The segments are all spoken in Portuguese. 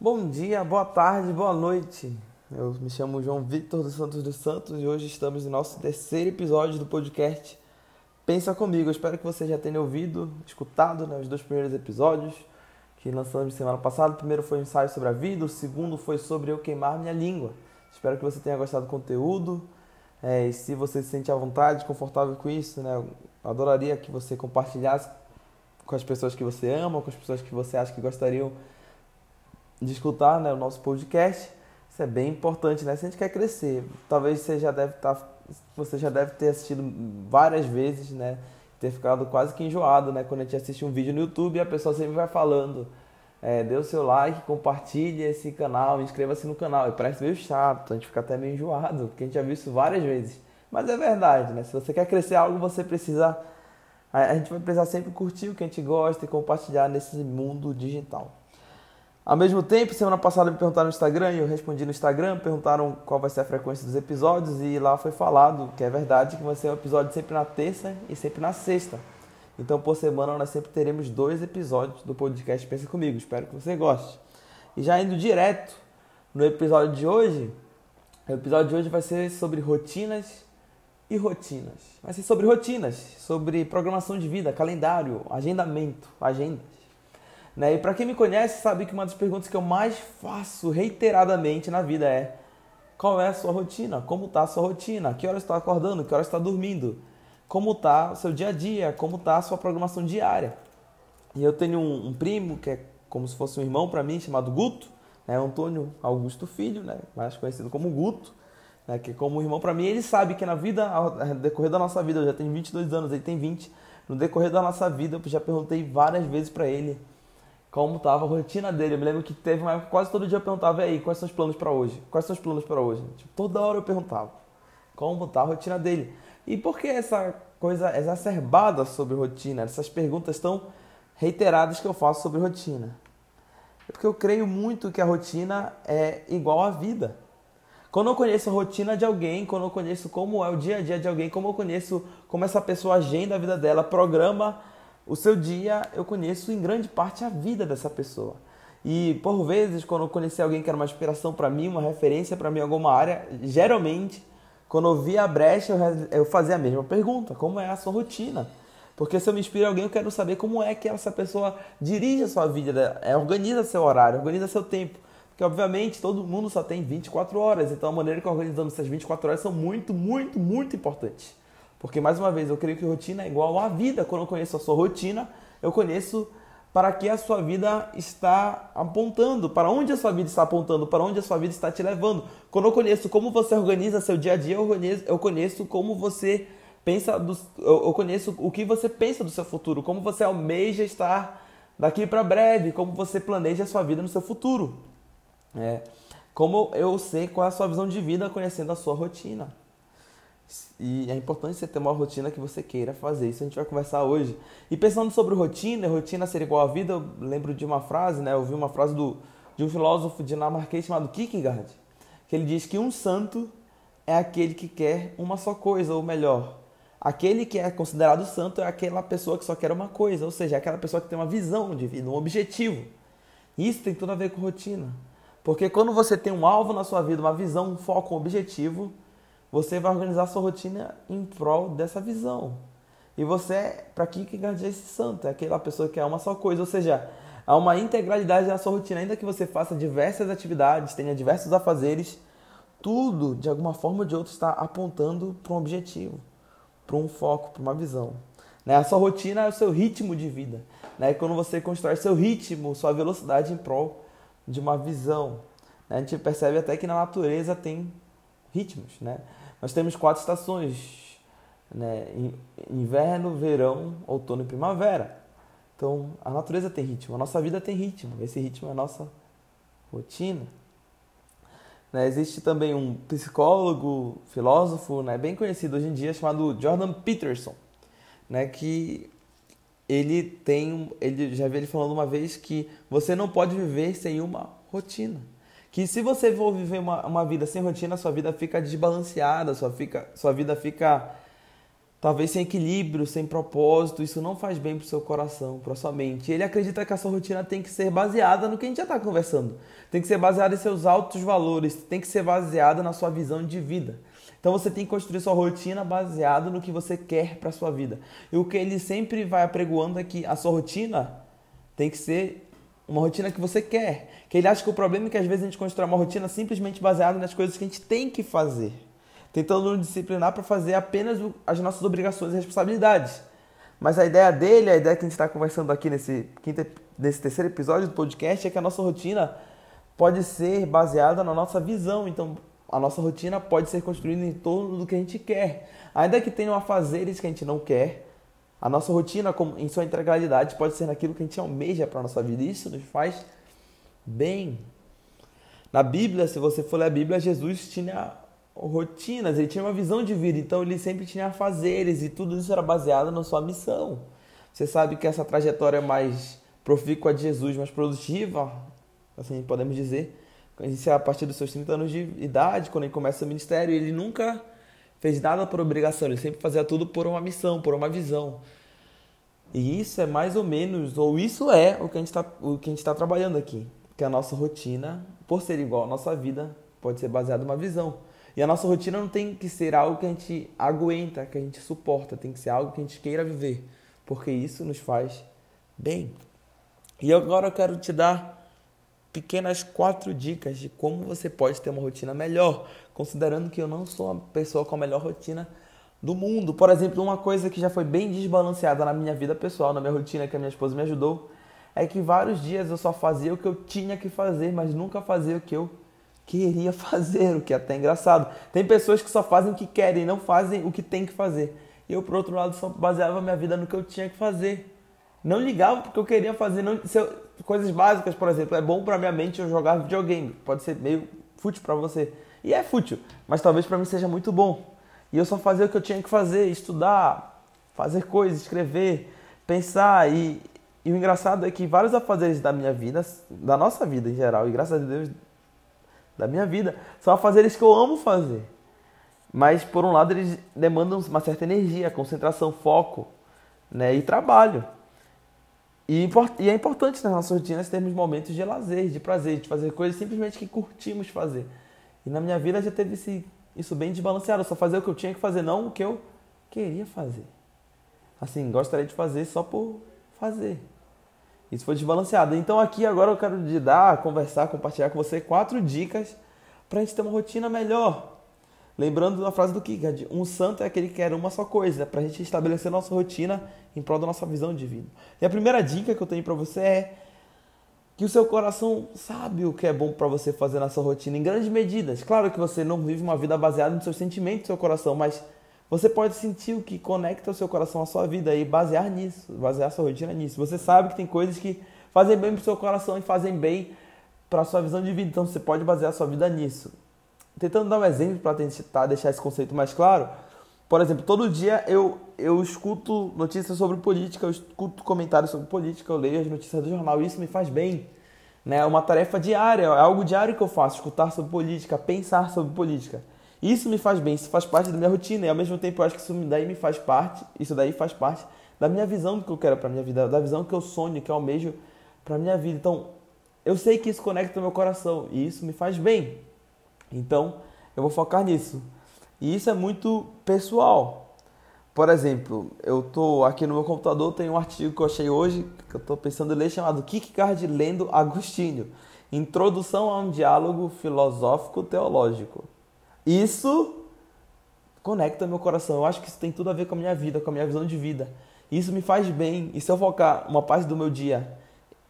Bom dia, boa tarde, boa noite. Eu me chamo João Victor dos Santos dos Santos e hoje estamos no nosso terceiro episódio do podcast Pensa Comigo. Eu espero que você já tenha ouvido, escutado né, os dois primeiros episódios que lançamos semana passada. O primeiro foi um ensaio sobre a vida, o segundo foi sobre eu queimar minha língua. Espero que você tenha gostado do conteúdo. É, e se você se sente à vontade, confortável com isso, né, eu adoraria que você compartilhasse com as pessoas que você ama, com as pessoas que você acha que gostariam de escutar né, o nosso podcast. Isso é bem importante, né? Se a gente quer crescer, talvez você já deve estar, tá, você já deve ter assistido várias vezes, né? Ter ficado quase que enjoado, né? Quando a gente assiste um vídeo no YouTube e a pessoa sempre vai falando, é, dê o seu like, compartilhe esse canal, inscreva-se no canal. E parece meio chato, a gente fica até meio enjoado, porque a gente já viu isso várias vezes. Mas é verdade, né? Se você quer crescer algo, você precisa. A gente vai precisar sempre curtir o que a gente gosta e compartilhar nesse mundo digital. Ao mesmo tempo, semana passada me perguntaram no Instagram e eu respondi no Instagram, perguntaram qual vai ser a frequência dos episódios e lá foi falado que é verdade que vai ser um episódio sempre na terça e sempre na sexta. Então, por semana, nós sempre teremos dois episódios do podcast Pensa Comigo. Espero que você goste. E já indo direto no episódio de hoje, o episódio de hoje vai ser sobre rotinas e rotinas. Vai ser sobre rotinas, sobre programação de vida, calendário, agendamento, agendas. Né? E para quem me conhece, sabe que uma das perguntas que eu mais faço reiteradamente na vida é: qual é a sua rotina? Como está a sua rotina? Que horas está acordando? Que horas está dormindo? Como está o seu dia a dia? Como está a sua programação diária? E eu tenho um, um primo que é como se fosse um irmão para mim, chamado Guto, né? Antônio Augusto Filho, né? mais conhecido como Guto, né? que é como um irmão para mim. Ele sabe que na vida, no decorrer da nossa vida, eu já tenho 22 anos, ele tem 20. No decorrer da nossa vida, eu já perguntei várias vezes para ele como estava a rotina dele. Eu me lembro que teve uma época quase todo dia eu perguntava, e aí, quais são os planos para hoje? Quais são os planos para hoje? Tipo, toda hora eu perguntava como está a rotina dele. E por que essa coisa exacerbada sobre rotina? Essas perguntas tão reiteradas que eu faço sobre rotina? É porque eu creio muito que a rotina é igual à vida. Quando eu conheço a rotina de alguém, quando eu conheço como é o dia a dia de alguém, como eu conheço como essa pessoa agenda a vida dela, programa o seu dia, eu conheço em grande parte a vida dessa pessoa. E por vezes, quando eu conheci alguém que era uma inspiração para mim, uma referência para mim em alguma área, geralmente, quando eu via a brecha, eu fazia a mesma pergunta: como é a sua rotina? Porque se eu me inspiro em alguém, eu quero saber como é que essa pessoa dirige a sua vida, é, organiza seu horário, organiza seu tempo. Porque, obviamente, todo mundo só tem 24 horas, então a maneira que organizamos essas 24 horas são muito, muito, muito importantes. Porque, mais uma vez, eu creio que rotina é igual à vida. Quando eu conheço a sua rotina, eu conheço para que a sua vida está apontando, para onde a sua vida está apontando, para onde a sua vida está te levando. Quando eu conheço como você organiza seu dia a dia, eu conheço, eu conheço como você pensa, do, eu conheço o que você pensa do seu futuro, como você almeja estar daqui para breve, como você planeja a sua vida no seu futuro. É, como eu sei qual é a sua visão de vida conhecendo a sua rotina. E é importante você ter uma rotina que você queira fazer. Isso a gente vai conversar hoje. E pensando sobre rotina, rotina ser igual à vida, eu lembro de uma frase, né? Eu vi uma frase do, de um filósofo dinamarquês chamado Kierkegaard, que ele diz que um santo é aquele que quer uma só coisa, ou melhor, aquele que é considerado santo é aquela pessoa que só quer uma coisa, ou seja, é aquela pessoa que tem uma visão de vida, um objetivo. Isso tem tudo a ver com rotina. Porque quando você tem um alvo na sua vida, uma visão, um foco, um objetivo, você vai organizar sua rotina em prol dessa visão. E você, é, para que Kierkegaard é esse santo? É aquela pessoa que é uma só coisa, ou seja, há uma integralidade na sua rotina, ainda que você faça diversas atividades, tenha diversos afazeres, tudo, de alguma forma ou de outra, está apontando para um objetivo, para um foco, para uma visão. Né? A sua rotina é o seu ritmo de vida. Né? Quando você constrói seu ritmo, sua velocidade em prol de uma visão. Né? A gente percebe até que na natureza tem ritmos. Né? Nós temos quatro estações: né? inverno, verão, outono e primavera. Então, a natureza tem ritmo, a nossa vida tem ritmo. Esse ritmo é a nossa rotina. Né? Existe também um psicólogo, filósofo, né? bem conhecido hoje em dia, chamado Jordan Peterson, né? que ele tem, ele já vi ele falando uma vez que você não pode viver sem uma rotina que se você for viver uma, uma vida sem rotina, sua vida fica desbalanceada, sua, fica, sua vida fica talvez sem equilíbrio, sem propósito, isso não faz bem para seu coração, para sua mente. Ele acredita que a sua rotina tem que ser baseada no que a gente já está conversando. Tem que ser baseada em seus altos valores, tem que ser baseada na sua visão de vida. Então você tem que construir sua rotina baseado no que você quer para sua vida. E o que ele sempre vai apregoando é que a sua rotina tem que ser uma rotina que você quer. Que ele acha que o problema é que às vezes a gente constrói uma rotina simplesmente baseada nas coisas que a gente tem que fazer tentando nos disciplinar para fazer apenas as nossas obrigações e responsabilidades. Mas a ideia dele, a ideia que a gente está conversando aqui nesse, quinto, nesse terceiro episódio do podcast é que a nossa rotina pode ser baseada na nossa visão. Então, a nossa rotina pode ser construída em torno do que a gente quer. Ainda que tenham afazeres que a gente não quer, a nossa rotina, em sua integralidade, pode ser naquilo que a gente almeja para a nossa vida. Isso nos faz bem. Na Bíblia, se você for ler a Bíblia, Jesus tinha rotinas, ele tinha uma visão de vida, então ele sempre tinha fazeres e tudo isso era baseado na sua missão. Você sabe que essa trajetória mais profícua de Jesus, mais produtiva, assim podemos dizer, inicia a partir dos seus 30 anos de idade, quando ele começa o ministério, ele nunca fez nada por obrigação, ele sempre fazia tudo por uma missão, por uma visão. E isso é mais ou menos, ou isso é o que a gente está tá trabalhando aqui. Que a nossa rotina, por ser igual à nossa vida, pode ser baseada numa visão. E a nossa rotina não tem que ser algo que a gente aguenta, que a gente suporta, tem que ser algo que a gente queira viver, porque isso nos faz bem. E agora eu quero te dar pequenas quatro dicas de como você pode ter uma rotina melhor, considerando que eu não sou a pessoa com a melhor rotina do mundo. Por exemplo, uma coisa que já foi bem desbalanceada na minha vida pessoal, na minha rotina que a minha esposa me ajudou, é que vários dias eu só fazia o que eu tinha que fazer, mas nunca fazia o que eu queria fazer, o que é até engraçado. Tem pessoas que só fazem o que querem, não fazem o que tem que fazer. Eu, por outro lado, só baseava minha vida no que eu tinha que fazer. Não ligava porque eu queria fazer. Não, eu, coisas básicas, por exemplo, é bom para minha mente eu jogar videogame. Pode ser meio fútil para você. E é fútil, mas talvez para mim seja muito bom. E eu só fazia o que eu tinha que fazer, estudar, fazer coisas, escrever, pensar. E, e o engraçado é que vários afazeres da minha vida, da nossa vida em geral, e graças a Deus da minha vida. São afazeres que eu amo fazer. Mas, por um lado, eles demandam uma certa energia, concentração, foco né, e trabalho. E, é importante nas nossas rotinas termos momentos de lazer, de prazer, de fazer coisas simplesmente que curtimos fazer. E na minha vida já teve esse, isso bem desbalanceado. Só fazia o que eu tinha que fazer, não o que eu queria fazer. Assim, gostaria de fazer só por fazer. Isso foi desbalanceado. Então aqui agora eu quero te dar, conversar, compartilhar com você quatro dicas para a gente ter uma rotina melhor. Lembrando a frase do Kierkegaard, um santo é aquele que quer uma só coisa, para a gente estabelecer nossa rotina em prol da nossa visão de vida. E a primeira dica que eu tenho para você é que o seu coração sabe o que é bom para você fazer na sua rotina em grandes medidas. Claro que você não vive uma vida baseada nos seus sentimentos, no seu coração, mas você pode sentir o que conecta o seu coração à sua vida e basear nisso, basear sua rotina nisso. Você sabe que tem coisas que fazem bem para o seu coração e fazem bem para a sua visão de vida, então você pode basear sua vida nisso. Tentando dar um exemplo para tentar deixar esse conceito mais claro, por exemplo, todo dia eu, eu escuto notícias sobre política, eu escuto comentários sobre política, eu leio as notícias do jornal, isso me faz bem. Né? É uma tarefa diária, é algo diário que eu faço, escutar sobre política, pensar sobre política. Isso me faz bem, isso faz parte da minha rotina e ao mesmo tempo eu acho que isso daí me faz parte, isso daí faz parte da minha visão do que eu quero para minha vida, da visão que eu sonho, que eu almejo para minha vida. Então, eu sei que isso conecta o meu coração e isso me faz bem. Então, eu vou focar nisso. E isso é muito pessoal. Por exemplo, eu tô aqui no meu computador, tem um artigo que eu achei hoje, que eu estou pensando em ler, chamado Kierkegaard lendo Agostinho. Introdução a um diálogo filosófico teológico. Isso conecta meu coração. Eu acho que isso tem tudo a ver com a minha vida, com a minha visão de vida. Isso me faz bem. E se eu focar uma parte do meu dia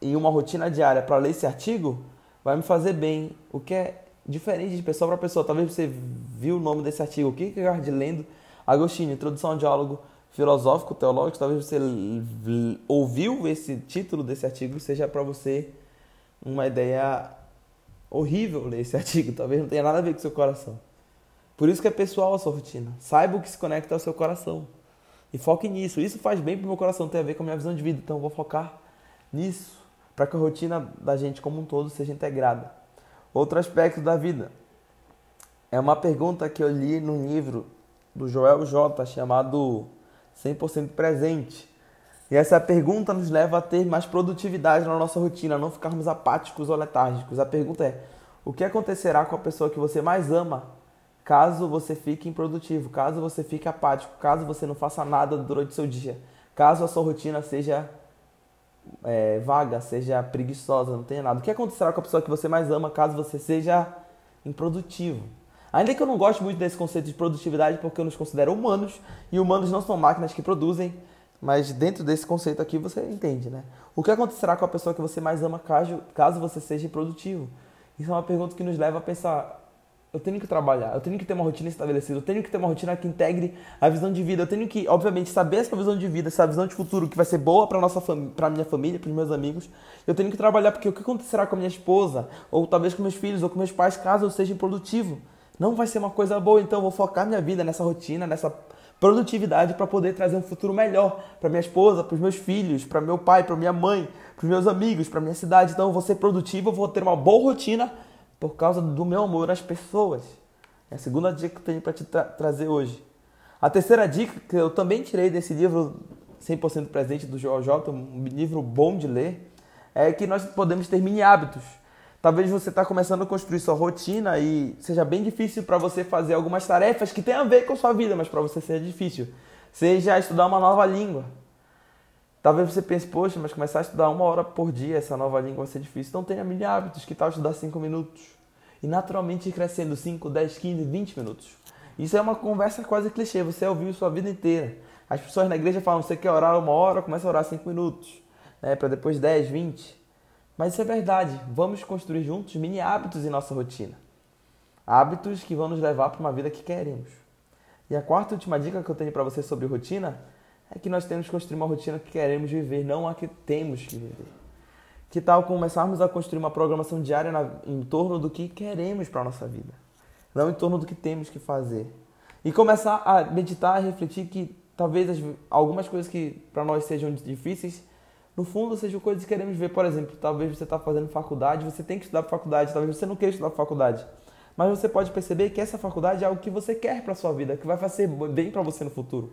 em uma rotina diária para ler esse artigo, vai me fazer bem. O que é diferente de pessoa para pessoa. Talvez você viu o nome desse artigo, o Kierkegaard lendo Agostinho, Introdução ao Diálogo Filosófico Teológico. Talvez você ouviu esse título desse artigo seja para você uma ideia horrível ler esse artigo. Talvez não tenha nada a ver com seu coração. Por isso que é pessoal a sua rotina. Saiba o que se conecta ao seu coração. E foque nisso. Isso faz bem para o meu coração, tem a ver com a minha visão de vida. Então eu vou focar nisso. Para que a rotina da gente como um todo seja integrada. Outro aspecto da vida. É uma pergunta que eu li num livro do Joel J. chamado 100% presente. E essa pergunta nos leva a ter mais produtividade na nossa rotina, não ficarmos apáticos ou letárgicos. A pergunta é: o que acontecerá com a pessoa que você mais ama caso você fique improdutivo, caso você fique apático, caso você não faça nada durante o seu dia, caso a sua rotina seja é, vaga, seja preguiçosa, não tenha nada. O que acontecerá com a pessoa que você mais ama caso você seja improdutivo? Ainda que eu não goste muito desse conceito de produtividade porque eu nos considero humanos e humanos não são máquinas que produzem, mas dentro desse conceito aqui você entende, né? O que acontecerá com a pessoa que você mais ama caso, caso você seja improdutivo? Isso é uma pergunta que nos leva a pensar eu tenho que trabalhar, eu tenho que ter uma rotina estabelecida, eu tenho que ter uma rotina que integre a visão de vida, eu tenho que, obviamente, saber essa visão de vida, essa visão de futuro que vai ser boa para nossa para minha família, para os meus amigos. Eu tenho que trabalhar porque o que acontecerá com a minha esposa, ou talvez com meus filhos, ou com meus pais, caso eu seja improdutivo? Não vai ser uma coisa boa, então eu vou focar minha vida nessa rotina, nessa produtividade para poder trazer um futuro melhor para minha esposa, para os meus filhos, para meu pai, para minha mãe, para os meus amigos, para minha cidade. Então eu vou ser produtivo, eu vou ter uma boa rotina por causa do meu amor às pessoas. É a segunda dica que eu tenho para te tra trazer hoje. A terceira dica que eu também tirei desse livro 100% presente do Joel J, um livro bom de ler, é que nós podemos ter mini hábitos. Talvez você está começando a construir sua rotina e seja bem difícil para você fazer algumas tarefas que têm a ver com sua vida, mas para você seja difícil. Seja estudar uma nova língua. Talvez você pense, poxa, mas começar a estudar uma hora por dia essa nova língua vai ser difícil. Então tenha mini hábitos, que tal estudar cinco minutos? E naturalmente ir crescendo 5, 10, 15, 20 minutos. Isso é uma conversa quase clichê, você ouviu sua vida inteira. As pessoas na igreja falam, você quer orar uma hora, começa a orar cinco minutos. Né, para depois 10, 20. Mas isso é verdade. Vamos construir juntos mini hábitos em nossa rotina. Hábitos que vão nos levar para uma vida que queremos. E a quarta e última dica que eu tenho para você sobre rotina é que nós temos que construir uma rotina que queremos viver, não a que temos que viver. Que tal começarmos a construir uma programação diária na, em torno do que queremos para a nossa vida, não em torno do que temos que fazer. E começar a meditar, a refletir que talvez as, algumas coisas que para nós sejam difíceis, no fundo sejam coisas que queremos ver. Por exemplo, talvez você está fazendo faculdade, você tem que estudar faculdade, talvez você não queira estudar faculdade. Mas você pode perceber que essa faculdade é algo que você quer para sua vida, que vai fazer bem para você no futuro.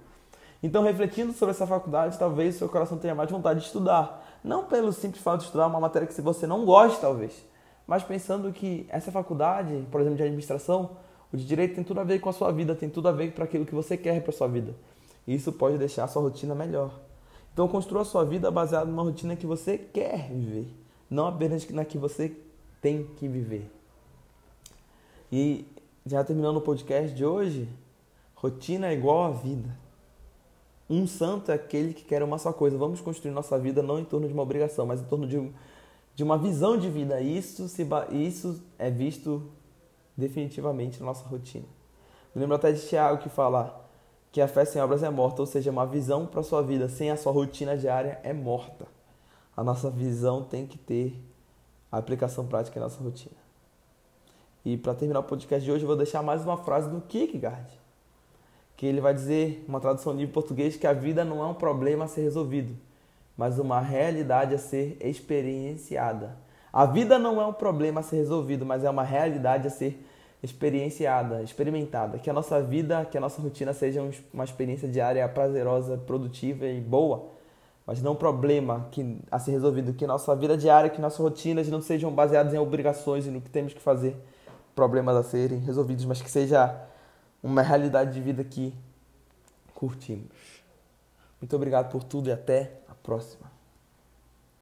Então, refletindo sobre essa faculdade, talvez seu coração tenha mais vontade de estudar. Não pelo simples fato de estudar uma matéria que você não gosta, talvez, mas pensando que essa faculdade, por exemplo, de administração, o de direito tem tudo a ver com a sua vida, tem tudo a ver para aquilo que você quer para sua vida. E isso pode deixar a sua rotina melhor. Então, construa a sua vida baseada numa rotina que você quer viver, não apenas na que você tem que viver. E já terminando o podcast de hoje, rotina é igual a vida. Um santo é aquele que quer uma só coisa. Vamos construir nossa vida não em torno de uma obrigação, mas em torno de, de uma visão de vida. Isso, se, isso é visto definitivamente na nossa rotina. Lembro até de Tiago que fala que a fé sem obras é morta, ou seja, uma visão para a sua vida sem a sua rotina diária é morta. A nossa visão tem que ter a aplicação prática em nossa rotina. E para terminar o podcast de hoje, eu vou deixar mais uma frase do Kierkegaard que ele vai dizer, uma tradução livre português, que a vida não é um problema a ser resolvido, mas uma realidade a ser experienciada. A vida não é um problema a ser resolvido, mas é uma realidade a ser experienciada, experimentada. Que a nossa vida, que a nossa rotina seja uma experiência diária prazerosa, produtiva e boa, mas não um problema que, a ser resolvido. Que nossa vida diária, que nossas rotinas não sejam baseadas em obrigações e no que temos que fazer, problemas a serem resolvidos, mas que seja uma realidade de vida que curtimos. Muito obrigado por tudo e até a próxima.